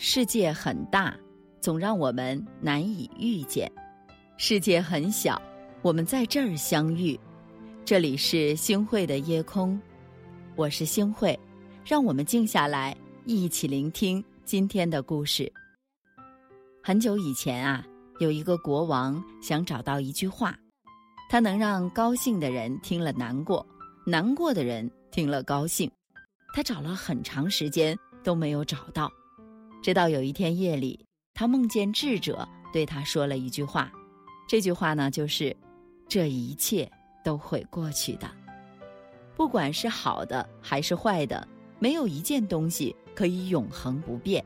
世界很大，总让我们难以遇见；世界很小，我们在这儿相遇。这里是星汇的夜空，我是星汇，让我们静下来，一起聆听今天的故事。很久以前啊，有一个国王想找到一句话，他能让高兴的人听了难过，难过的人听了高兴。他找了很长时间都没有找到，直到有一天夜里，他梦见智者对他说了一句话，这句话呢就是：“这一切。”都会过去的，不管是好的还是坏的，没有一件东西可以永恒不变。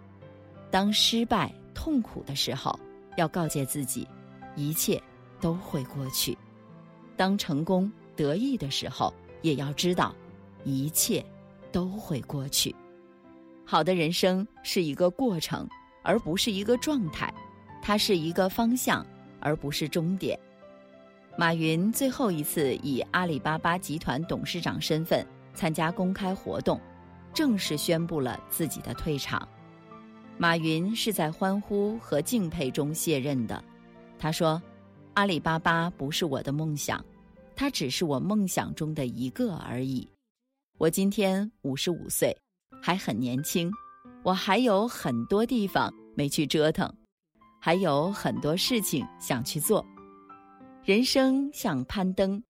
当失败、痛苦的时候，要告诫自己，一切都会过去；当成功、得意的时候，也要知道，一切都会过去。好的人生是一个过程，而不是一个状态；它是一个方向，而不是终点。马云最后一次以阿里巴巴集团董事长身份参加公开活动，正式宣布了自己的退场。马云是在欢呼和敬佩中卸任的。他说：“阿里巴巴不是我的梦想，它只是我梦想中的一个而已。我今天五十五岁，还很年轻，我还有很多地方没去折腾，还有很多事情想去做。”人生像攀登，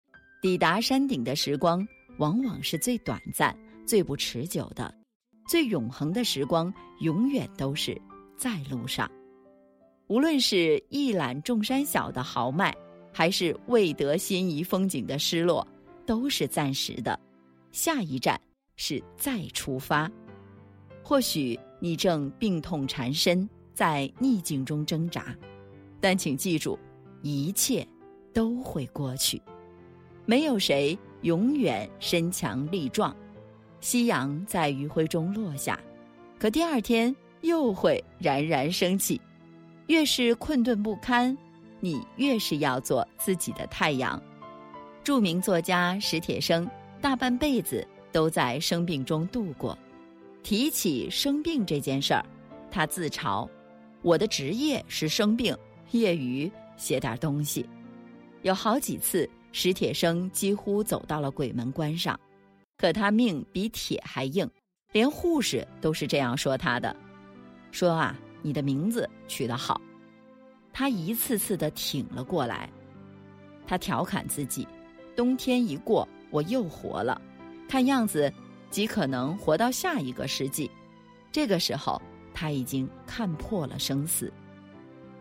抵达山顶的时光往往是最短暂、最不持久的，最永恒的时光永远都是在路上。无论是一览众山小的豪迈，还是未得心仪风景的失落，都是暂时的。下一站是再出发。或许你正病痛缠身，在逆境中挣扎，但请记住，一切。都会过去，没有谁永远身强力壮。夕阳在余晖中落下，可第二天又会冉冉升起。越是困顿不堪，你越是要做自己的太阳。著名作家史铁生大半辈子都在生病中度过。提起生病这件事儿，他自嘲：“我的职业是生病，业余写点东西。”有好几次，史铁生几乎走到了鬼门关上，可他命比铁还硬，连护士都是这样说他的：“说啊，你的名字取得好。”他一次次的挺了过来。他调侃自己：“冬天一过，我又活了，看样子极可能活到下一个世纪。”这个时候，他已经看破了生死。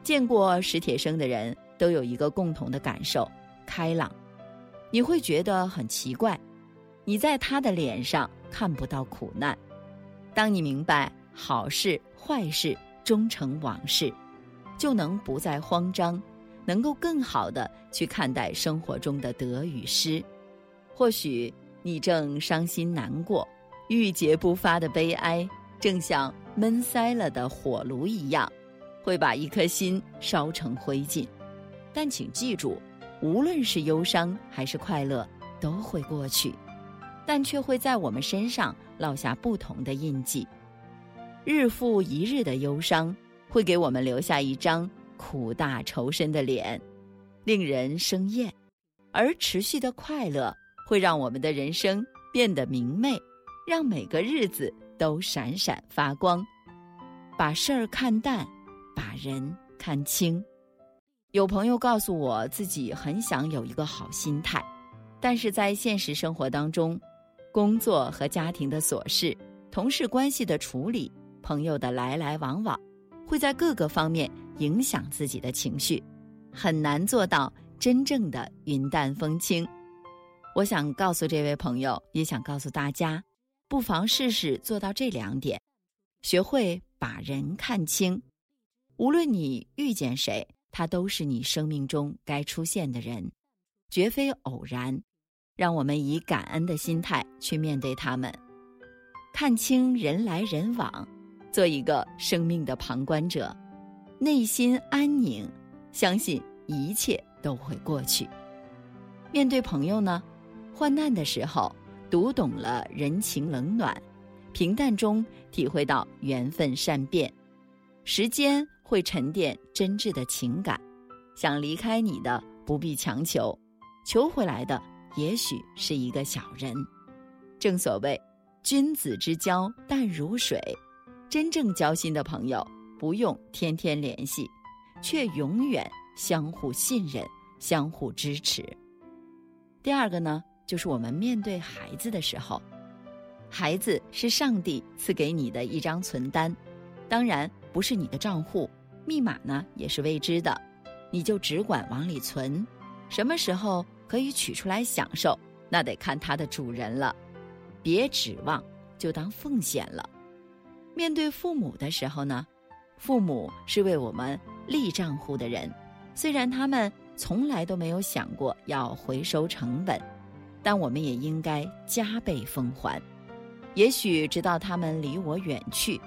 见过史铁生的人。都有一个共同的感受：开朗。你会觉得很奇怪，你在他的脸上看不到苦难。当你明白好事坏事终成往事，就能不再慌张，能够更好的去看待生活中的得与失。或许你正伤心难过，郁结不发的悲哀，正像闷塞了的火炉一样，会把一颗心烧成灰烬。但请记住，无论是忧伤还是快乐，都会过去，但却会在我们身上烙下不同的印记。日复一日的忧伤，会给我们留下一张苦大仇深的脸，令人生厌；而持续的快乐，会让我们的人生变得明媚，让每个日子都闪闪发光。把事儿看淡，把人看清。有朋友告诉我自己很想有一个好心态，但是在现实生活当中，工作和家庭的琐事、同事关系的处理、朋友的来来往往，会在各个方面影响自己的情绪，很难做到真正的云淡风轻。我想告诉这位朋友，也想告诉大家，不妨试试做到这两点：学会把人看清，无论你遇见谁。他都是你生命中该出现的人，绝非偶然。让我们以感恩的心态去面对他们，看清人来人往，做一个生命的旁观者，内心安宁，相信一切都会过去。面对朋友呢，患难的时候读懂了人情冷暖，平淡中体会到缘分善变，时间会沉淀真挚的情感，想离开你的不必强求，求回来的也许是一个小人。正所谓，君子之交淡如水，真正交心的朋友不用天天联系，却永远相互信任、相互支持。第二个呢，就是我们面对孩子的时候。孩子是上帝赐给你的一张存单，当然不是你的账户，密码呢也是未知的，你就只管往里存，什么时候可以取出来享受，那得看它的主人了，别指望，就当奉献了。面对父母的时候呢，父母是为我们立账户的人，虽然他们从来都没有想过要回收成本，但我们也应该加倍奉还。也许直到他们离我远去，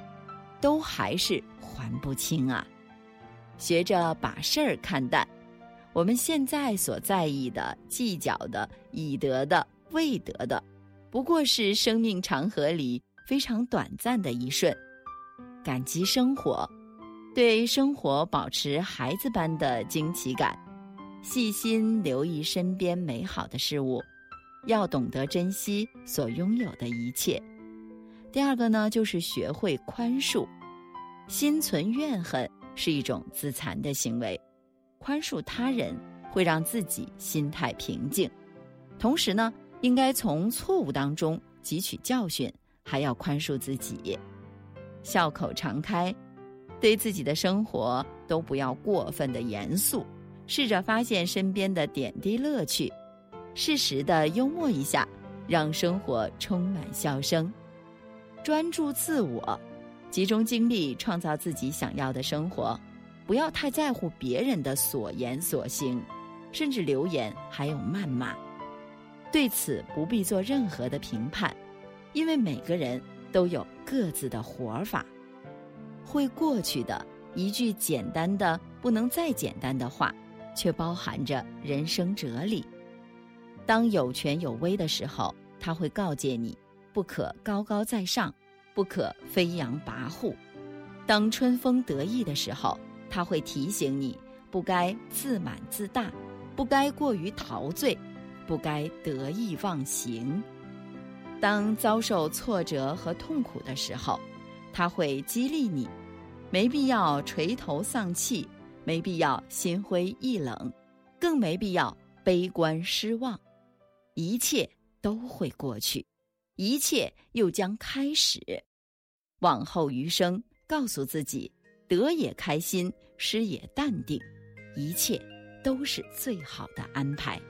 都还是还不清啊！学着把事儿看淡，我们现在所在意的、计较的、已得的、未得的，不过是生命长河里非常短暂的一瞬。感激生活，对生活保持孩子般的惊奇感，细心留意身边美好的事物，要懂得珍惜所拥有的一切。第二个呢，就是学会宽恕。心存怨恨是一种自残的行为，宽恕他人会让自己心态平静。同时呢，应该从错误当中汲取教训，还要宽恕自己。笑口常开，对自己的生活都不要过分的严肃，试着发现身边的点滴乐趣，适时的幽默一下，让生活充满笑声。专注自我，集中精力创造自己想要的生活，不要太在乎别人的所言所行，甚至留言还有谩骂。对此不必做任何的评判，因为每个人都有各自的活法。会过去的一句简单的不能再简单的话，却包含着人生哲理。当有权有威的时候，他会告诫你。不可高高在上，不可飞扬跋扈。当春风得意的时候，他会提醒你不该自满自大，不该过于陶醉，不该得意忘形。当遭受挫折和痛苦的时候，他会激励你，没必要垂头丧气，没必要心灰意冷，更没必要悲观失望。一切都会过去。一切又将开始，往后余生，告诉自己，得也开心，失也淡定，一切都是最好的安排。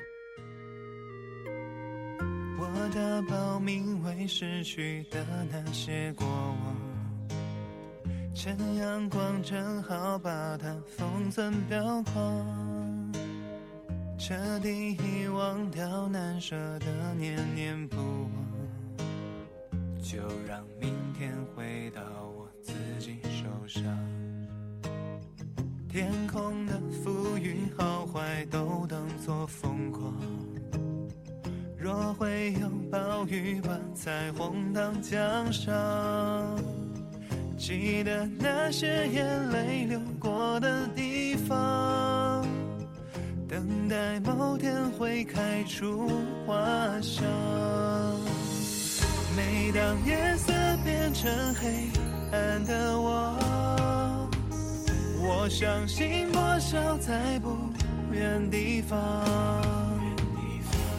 我的报名为失去的那些过往，趁阳光正好把它封存裱框，彻底遗忘掉难舍的念念不忘。就让明天回到我自己手上。天空的浮云好坏都当作风光。若会有暴雨，把彩虹当奖赏。记得那些眼泪流过的地方，等待某天会开出花香。每当夜色变成黑暗的我，我相信破晓在不远地方。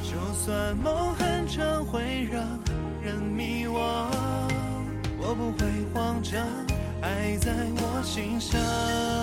就算梦很长会让人迷惘，我不会慌张，爱在我心上。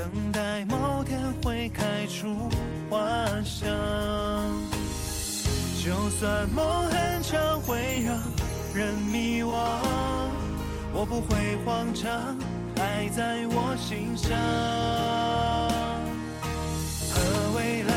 等待某天会开出花香。就算梦很长，会让人迷惘，我不会慌张，爱在我心上和未来。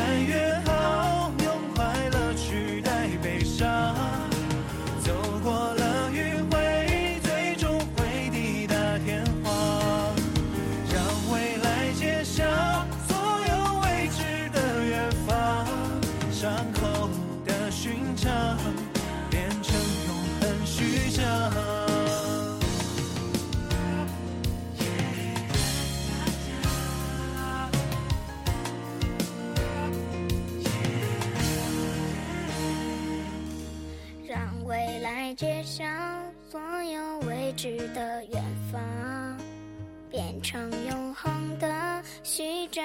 街上所有未知的远方，变成永恒的序章。